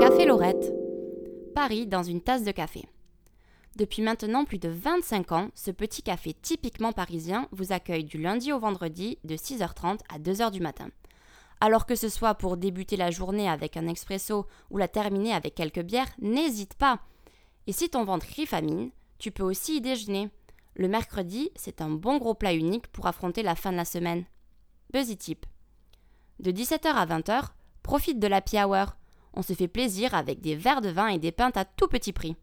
Café Lorette. Paris dans une tasse de café. Depuis maintenant plus de 25 ans, ce petit café typiquement parisien vous accueille du lundi au vendredi de 6h30 à 2h du matin. Alors que ce soit pour débuter la journée avec un expresso ou la terminer avec quelques bières, n'hésite pas. Et si ton ventre crie famine, tu peux aussi y déjeuner. Le mercredi, c'est un bon gros plat unique pour affronter la fin de la semaine. Buzzy Tip. De 17h à 20h, profite de la hour. On se fait plaisir avec des verres de vin et des pintes à tout petit prix.